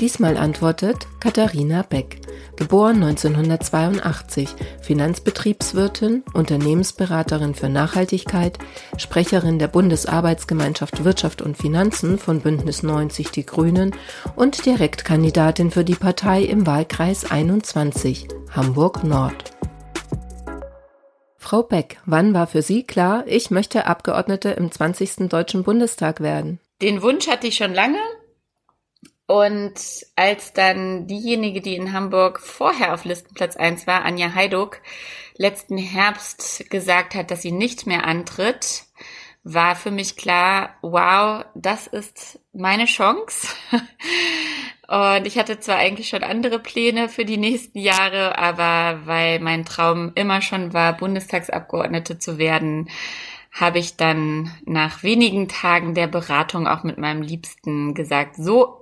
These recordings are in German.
Diesmal antwortet Katharina Beck, geboren 1982, Finanzbetriebswirtin, Unternehmensberaterin für Nachhaltigkeit, Sprecherin der Bundesarbeitsgemeinschaft Wirtschaft und Finanzen von Bündnis 90 Die Grünen und Direktkandidatin für die Partei im Wahlkreis 21, Hamburg Nord. Frau Beck, wann war für Sie klar, ich möchte Abgeordnete im 20. Deutschen Bundestag werden? Den Wunsch hatte ich schon lange. Und als dann diejenige, die in Hamburg vorher auf Listenplatz 1 war, Anja Heiduck, letzten Herbst gesagt hat, dass sie nicht mehr antritt, war für mich klar, wow, das ist meine Chance. Und ich hatte zwar eigentlich schon andere Pläne für die nächsten Jahre, aber weil mein Traum immer schon war, Bundestagsabgeordnete zu werden, habe ich dann nach wenigen Tagen der Beratung auch mit meinem Liebsten gesagt, so,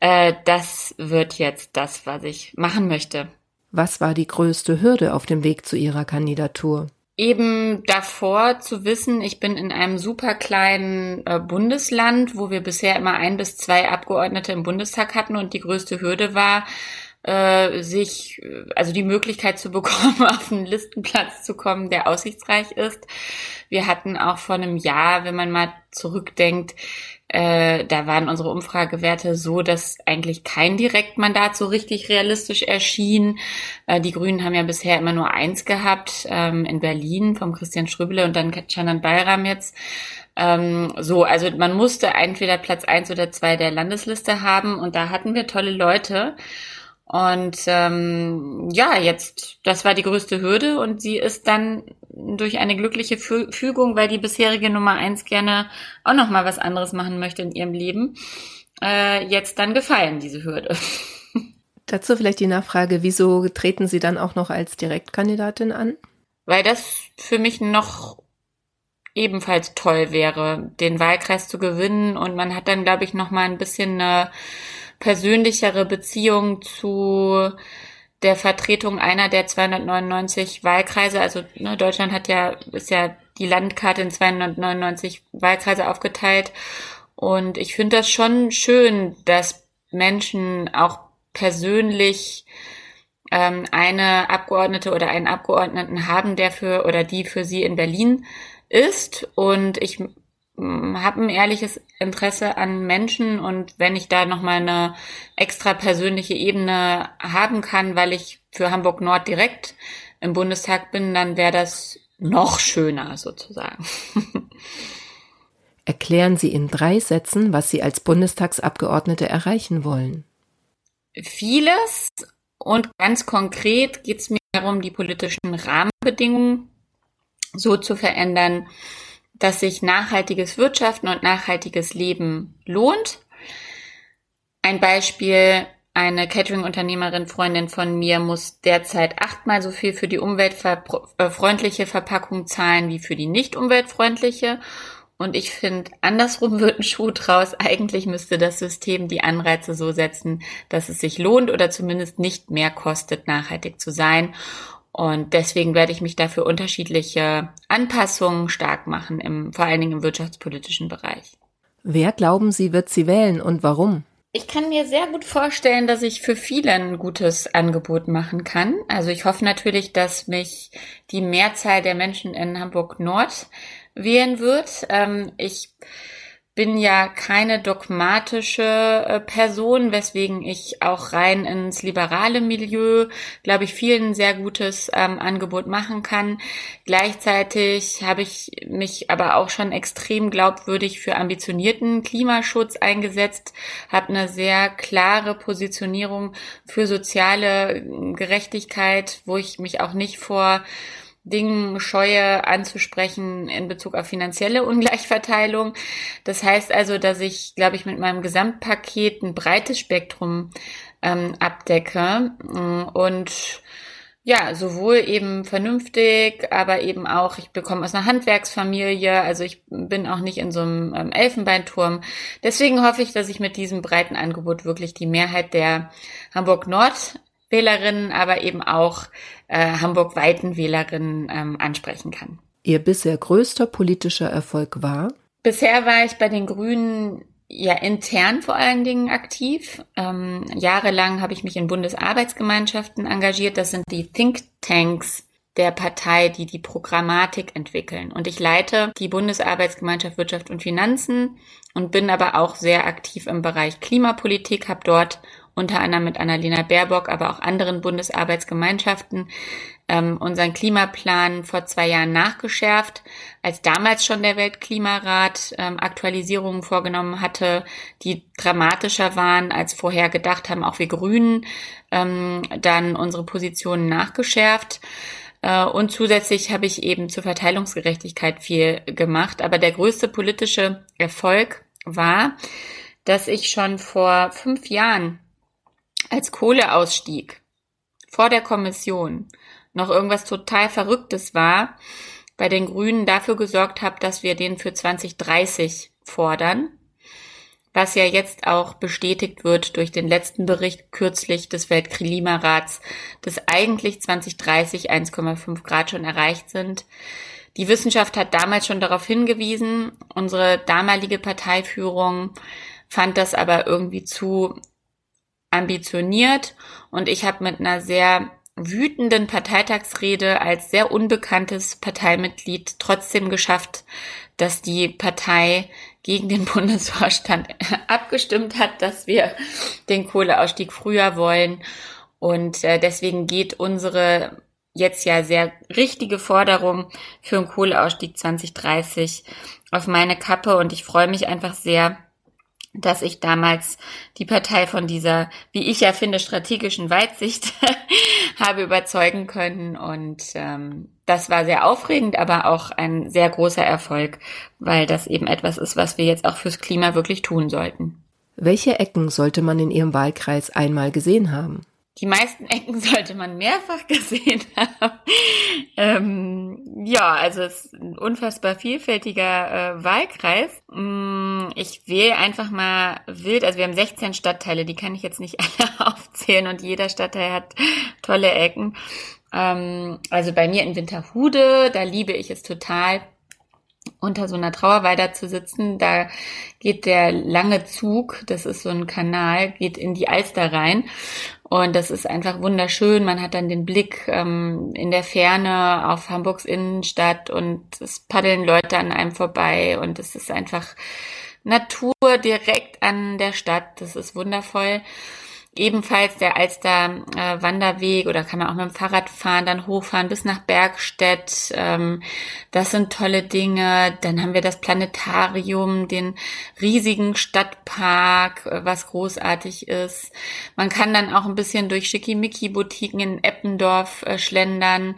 äh, das wird jetzt das, was ich machen möchte. Was war die größte Hürde auf dem Weg zu Ihrer Kandidatur? Eben davor zu wissen, ich bin in einem super kleinen äh, Bundesland, wo wir bisher immer ein bis zwei Abgeordnete im Bundestag hatten und die größte Hürde war, äh, sich, also die Möglichkeit zu bekommen, auf einen Listenplatz zu kommen, der aussichtsreich ist. Wir hatten auch vor einem Jahr, wenn man mal zurückdenkt, äh, da waren unsere Umfragewerte so, dass eigentlich kein Direktmandat so richtig realistisch erschien. Äh, die Grünen haben ja bisher immer nur eins gehabt ähm, in Berlin vom Christian Schröbele und dann Canan Bayram jetzt. Ähm, so, also man musste entweder Platz eins oder zwei der Landesliste haben und da hatten wir tolle Leute. Und ähm, ja, jetzt, das war die größte Hürde und sie ist dann durch eine glückliche Fügung, weil die bisherige Nummer eins gerne auch noch mal was anderes machen möchte in ihrem Leben, äh, jetzt dann gefallen, diese Hürde. Dazu vielleicht die Nachfrage, wieso treten Sie dann auch noch als Direktkandidatin an? Weil das für mich noch ebenfalls toll wäre, den Wahlkreis zu gewinnen und man hat dann, glaube ich, noch mal ein bisschen eine persönlichere Beziehung zu der Vertretung einer der 299 Wahlkreise. Also ne, Deutschland hat ja, ist ja die Landkarte in 299 Wahlkreise aufgeteilt. Und ich finde das schon schön, dass Menschen auch persönlich ähm, eine Abgeordnete oder einen Abgeordneten haben, der für oder die für sie in Berlin ist. Und ich habe ein ehrliches Interesse an Menschen und wenn ich da nochmal eine extra persönliche Ebene haben kann, weil ich für Hamburg Nord direkt im Bundestag bin, dann wäre das noch schöner sozusagen. Erklären Sie in drei Sätzen, was Sie als Bundestagsabgeordnete erreichen wollen. Vieles und ganz konkret geht es mir darum, die politischen Rahmenbedingungen so zu verändern, dass sich nachhaltiges Wirtschaften und nachhaltiges Leben lohnt. Ein Beispiel, eine Catering-Unternehmerin, Freundin von mir, muss derzeit achtmal so viel für die umweltfreundliche Verpackung zahlen wie für die nicht umweltfreundliche. Und ich finde, andersrum wird ein Schuh draus. Eigentlich müsste das System die Anreize so setzen, dass es sich lohnt oder zumindest nicht mehr kostet, nachhaltig zu sein. Und deswegen werde ich mich dafür unterschiedliche Anpassungen stark machen, im, vor allen Dingen im wirtschaftspolitischen Bereich. Wer glauben Sie, wird Sie wählen und warum? Ich kann mir sehr gut vorstellen, dass ich für viele ein gutes Angebot machen kann. Also ich hoffe natürlich, dass mich die Mehrzahl der Menschen in Hamburg Nord wählen wird. Ähm, ich bin ja keine dogmatische äh, Person, weswegen ich auch rein ins liberale Milieu, glaube ich, vielen sehr gutes ähm, Angebot machen kann. Gleichzeitig habe ich mich aber auch schon extrem glaubwürdig für ambitionierten Klimaschutz eingesetzt, habe eine sehr klare Positionierung für soziale Gerechtigkeit, wo ich mich auch nicht vor Dingen scheue anzusprechen in Bezug auf finanzielle Ungleichverteilung. Das heißt also, dass ich, glaube ich, mit meinem Gesamtpaket ein breites Spektrum ähm, abdecke. Und ja, sowohl eben vernünftig, aber eben auch, ich bekomme aus einer Handwerksfamilie, also ich bin auch nicht in so einem ähm, Elfenbeinturm. Deswegen hoffe ich, dass ich mit diesem breiten Angebot wirklich die Mehrheit der Hamburg-Nord-Wählerinnen, aber eben auch äh, Hamburg-weiten Wählerinnen ähm, ansprechen kann. Ihr bisher größter politischer Erfolg war? Bisher war ich bei den Grünen ja intern vor allen Dingen aktiv. Ähm, jahrelang habe ich mich in Bundesarbeitsgemeinschaften engagiert. Das sind die Think Tanks der Partei, die die Programmatik entwickeln. Und ich leite die Bundesarbeitsgemeinschaft Wirtschaft und Finanzen und bin aber auch sehr aktiv im Bereich Klimapolitik, habe dort unter anderem mit Annalena Baerbock, aber auch anderen Bundesarbeitsgemeinschaften ähm, unseren Klimaplan vor zwei Jahren nachgeschärft, als damals schon der Weltklimarat ähm, Aktualisierungen vorgenommen hatte, die dramatischer waren als vorher gedacht haben, auch wir Grünen, ähm, dann unsere Positionen nachgeschärft. Äh, und zusätzlich habe ich eben zur Verteilungsgerechtigkeit viel gemacht. Aber der größte politische Erfolg war, dass ich schon vor fünf Jahren als Kohleausstieg vor der Kommission noch irgendwas total Verrücktes war, bei den Grünen dafür gesorgt habe, dass wir den für 2030 fordern, was ja jetzt auch bestätigt wird durch den letzten Bericht kürzlich des Weltklimarats, dass eigentlich 2030 1,5 Grad schon erreicht sind. Die Wissenschaft hat damals schon darauf hingewiesen, unsere damalige Parteiführung fand das aber irgendwie zu ambitioniert und ich habe mit einer sehr wütenden Parteitagsrede als sehr unbekanntes Parteimitglied trotzdem geschafft, dass die Partei gegen den Bundesvorstand abgestimmt hat, dass wir den Kohleausstieg früher wollen. Und äh, deswegen geht unsere jetzt ja sehr richtige Forderung für einen Kohleausstieg 2030 auf meine Kappe. Und ich freue mich einfach sehr, dass ich damals die Partei von dieser, wie ich ja finde, strategischen Weitsicht habe überzeugen können. Und ähm, das war sehr aufregend, aber auch ein sehr großer Erfolg, weil das eben etwas ist, was wir jetzt auch fürs Klima wirklich tun sollten. Welche Ecken sollte man in Ihrem Wahlkreis einmal gesehen haben? Die meisten Ecken sollte man mehrfach gesehen haben. ähm, ja, also es ist ein unfassbar vielfältiger äh, Wahlkreis. Mm, ich wähle einfach mal wild. Also wir haben 16 Stadtteile, die kann ich jetzt nicht alle aufzählen und jeder Stadtteil hat tolle Ecken. Ähm, also bei mir in Winterhude, da liebe ich es total unter so einer Trauerweide zu sitzen. Da geht der lange Zug, das ist so ein Kanal, geht in die Alster rein. Und das ist einfach wunderschön. Man hat dann den Blick ähm, in der Ferne auf Hamburgs Innenstadt und es paddeln Leute an einem vorbei und es ist einfach Natur direkt an der Stadt. Das ist wundervoll ebenfalls der Alster äh, Wanderweg oder kann man auch mit dem Fahrrad fahren, dann hochfahren bis nach Bergstedt. Ähm, das sind tolle Dinge. Dann haben wir das Planetarium, den riesigen Stadtpark, äh, was großartig ist. Man kann dann auch ein bisschen durch Schickimicki-Boutiquen in Eppendorf äh, schlendern.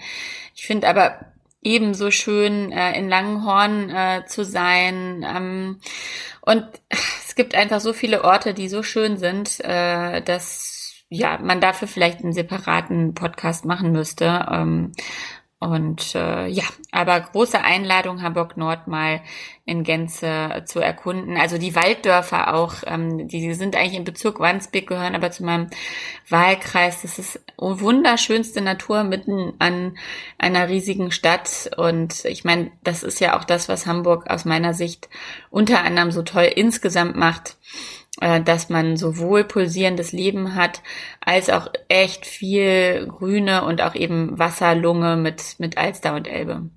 Ich finde aber ebenso schön äh, in Langenhorn äh, zu sein. Ähm, und gibt einfach so viele Orte, die so schön sind, äh, dass ja man dafür vielleicht einen separaten Podcast machen müsste. Ähm, und äh, ja, aber große Einladung, Hamburg Nord mal in Gänze zu erkunden. Also die Walddörfer auch, ähm, die sind eigentlich im Bezirk Wandsbek, gehören aber zu meinem Wahlkreis. Das ist wunderschönste Natur mitten an einer riesigen Stadt. Und ich meine, das ist ja auch das, was Hamburg aus meiner Sicht unter anderem so toll insgesamt macht dass man sowohl pulsierendes Leben hat, als auch echt viel Grüne und auch eben Wasserlunge mit, mit Alster und Elbe.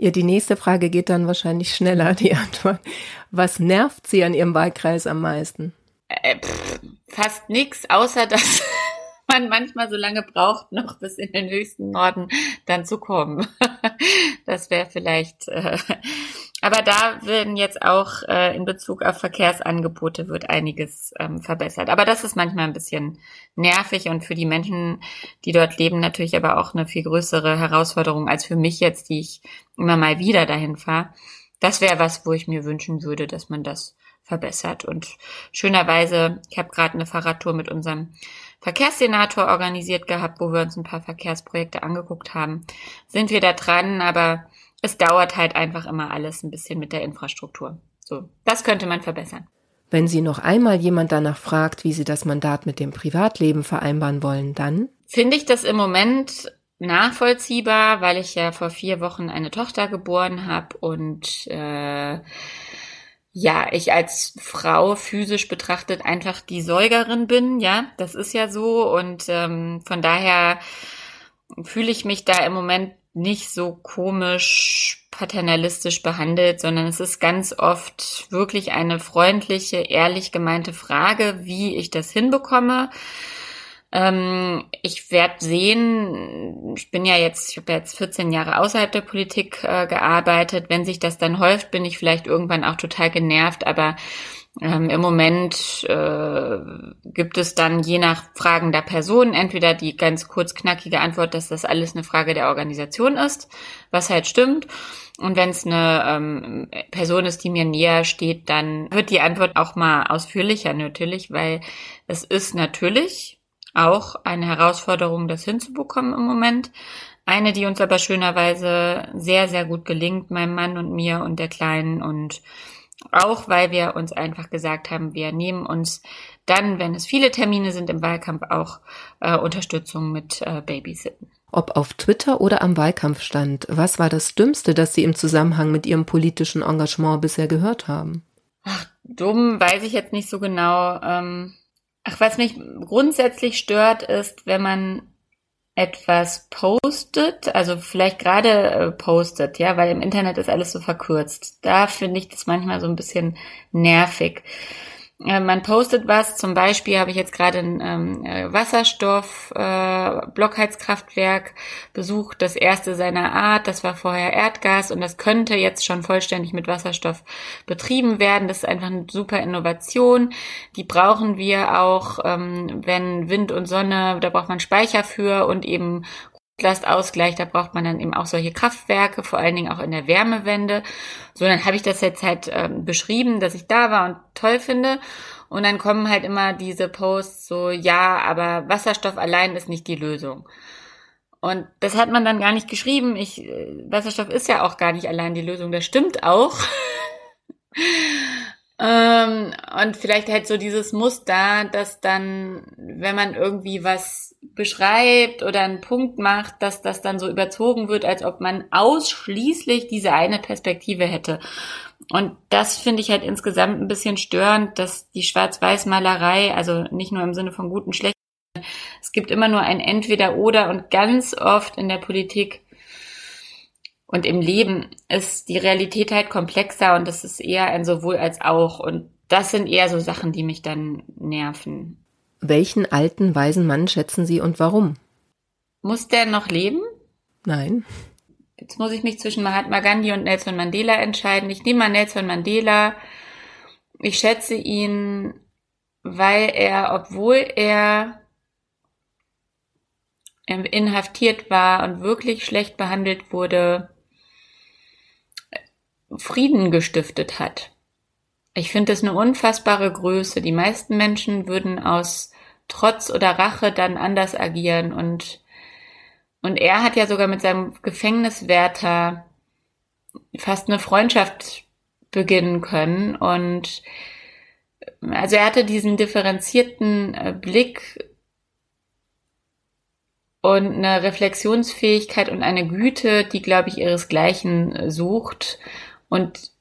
Ja, die nächste Frage geht dann wahrscheinlich schneller, die Antwort. Was nervt Sie an Ihrem Wahlkreis am meisten? Äh, pff, fast nichts, außer dass man manchmal so lange braucht, noch bis in den höchsten Norden dann zu kommen. das wäre vielleicht äh, aber da werden jetzt auch äh, in Bezug auf Verkehrsangebote wird einiges ähm, verbessert. Aber das ist manchmal ein bisschen nervig und für die Menschen, die dort leben, natürlich aber auch eine viel größere Herausforderung als für mich jetzt, die ich immer mal wieder dahin fahre. Das wäre was, wo ich mir wünschen würde, dass man das verbessert. Und schönerweise, ich habe gerade eine Fahrradtour mit unserem Verkehrssenator organisiert gehabt, wo wir uns ein paar Verkehrsprojekte angeguckt haben. Sind wir da dran, aber es dauert halt einfach immer alles ein bisschen mit der Infrastruktur. So, das könnte man verbessern. Wenn Sie noch einmal jemand danach fragt, wie Sie das Mandat mit dem Privatleben vereinbaren wollen, dann? Finde ich das im Moment nachvollziehbar, weil ich ja vor vier Wochen eine Tochter geboren habe und äh, ja, ich als Frau physisch betrachtet einfach die Säugerin bin, ja, das ist ja so und ähm, von daher fühle ich mich da im Moment nicht so komisch paternalistisch behandelt, sondern es ist ganz oft wirklich eine freundliche, ehrlich gemeinte Frage, wie ich das hinbekomme. Ähm, ich werde sehen, ich bin ja jetzt, ich habe jetzt 14 Jahre außerhalb der Politik äh, gearbeitet. Wenn sich das dann häuft, bin ich vielleicht irgendwann auch total genervt, aber ähm, Im Moment äh, gibt es dann je nach Fragen der Person entweder die ganz kurz knackige Antwort, dass das alles eine Frage der Organisation ist, was halt stimmt. Und wenn es eine ähm, Person ist, die mir näher steht, dann wird die Antwort auch mal ausführlicher natürlich, weil es ist natürlich auch eine Herausforderung, das hinzubekommen im Moment. Eine, die uns aber schönerweise sehr, sehr gut gelingt, meinem Mann und mir und der Kleinen und auch weil wir uns einfach gesagt haben, wir nehmen uns dann, wenn es viele Termine sind im Wahlkampf, auch äh, Unterstützung mit äh, Babysitten. Ob auf Twitter oder am Wahlkampfstand, was war das Dümmste, das Sie im Zusammenhang mit Ihrem politischen Engagement bisher gehört haben? Ach, dumm weiß ich jetzt nicht so genau. Ähm, ach, was mich grundsätzlich stört, ist, wenn man etwas postet, also vielleicht gerade äh, postet, ja, weil im Internet ist alles so verkürzt. Da finde ich das manchmal so ein bisschen nervig. Äh, man postet was, zum Beispiel habe ich jetzt gerade ein ähm, äh, Wasserstoff-Blockheizkraftwerk äh, besucht, das erste seiner Art, das war vorher Erdgas und das könnte jetzt schon vollständig mit Wasserstoff betrieben werden. Das ist einfach eine super Innovation. Die brauchen wir auch, ähm, wenn Wind und Sonne, da braucht man Speicher für und eben Lastausgleich, da braucht man dann eben auch solche Kraftwerke, vor allen Dingen auch in der Wärmewende. So, dann habe ich das jetzt halt ähm, beschrieben, dass ich da war und toll finde. Und dann kommen halt immer diese Posts so, ja, aber Wasserstoff allein ist nicht die Lösung. Und das hat man dann gar nicht geschrieben. Ich, äh, Wasserstoff ist ja auch gar nicht allein die Lösung. Das stimmt auch. ähm, und vielleicht halt so dieses Muster, dass dann, wenn man irgendwie was beschreibt oder einen Punkt macht, dass das dann so überzogen wird, als ob man ausschließlich diese eine Perspektive hätte. Und das finde ich halt insgesamt ein bisschen störend, dass die Schwarz-Weiß-Malerei, also nicht nur im Sinne von guten, schlechten, es gibt immer nur ein Entweder-Oder und ganz oft in der Politik und im Leben ist die Realität halt komplexer und das ist eher ein sowohl als auch. Und das sind eher so Sachen, die mich dann nerven. Welchen alten, weisen Mann schätzen Sie und warum? Muss der noch leben? Nein. Jetzt muss ich mich zwischen Mahatma Gandhi und Nelson Mandela entscheiden. Ich nehme mal Nelson Mandela. Ich schätze ihn, weil er, obwohl er inhaftiert war und wirklich schlecht behandelt wurde, Frieden gestiftet hat. Ich finde das eine unfassbare Größe. Die meisten Menschen würden aus Trotz oder Rache dann anders agieren und und er hat ja sogar mit seinem Gefängniswärter fast eine Freundschaft beginnen können und also er hatte diesen differenzierten äh, Blick und eine Reflexionsfähigkeit und eine Güte, die, glaube ich, ihresgleichen äh, sucht und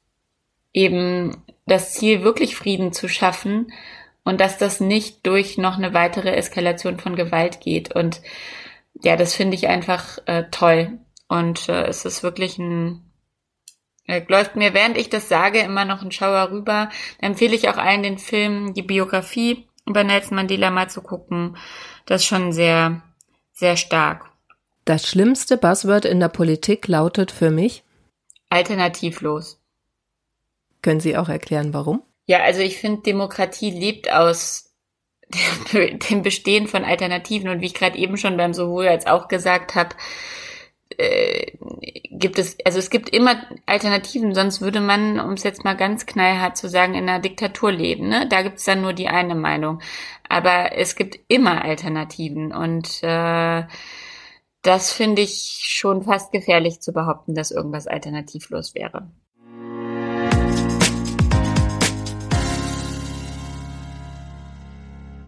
eben das Ziel, wirklich Frieden zu schaffen und dass das nicht durch noch eine weitere Eskalation von Gewalt geht. Und ja, das finde ich einfach äh, toll. Und äh, es ist wirklich ein, äh, läuft mir, während ich das sage, immer noch ein Schauer rüber. Da empfehle ich auch allen den Film, die Biografie über Nelson Mandela mal zu gucken. Das ist schon sehr, sehr stark. Das schlimmste Buzzword in der Politik lautet für mich alternativlos. Können Sie auch erklären, warum? Ja, also ich finde, Demokratie lebt aus dem Bestehen von Alternativen und wie ich gerade eben schon beim sowohl als auch gesagt habe, äh, gibt es, also es gibt immer Alternativen, sonst würde man, um es jetzt mal ganz knallhart zu sagen, in einer Diktatur leben. Ne? Da gibt es dann nur die eine Meinung. Aber es gibt immer Alternativen und äh, das finde ich schon fast gefährlich zu behaupten, dass irgendwas alternativlos wäre.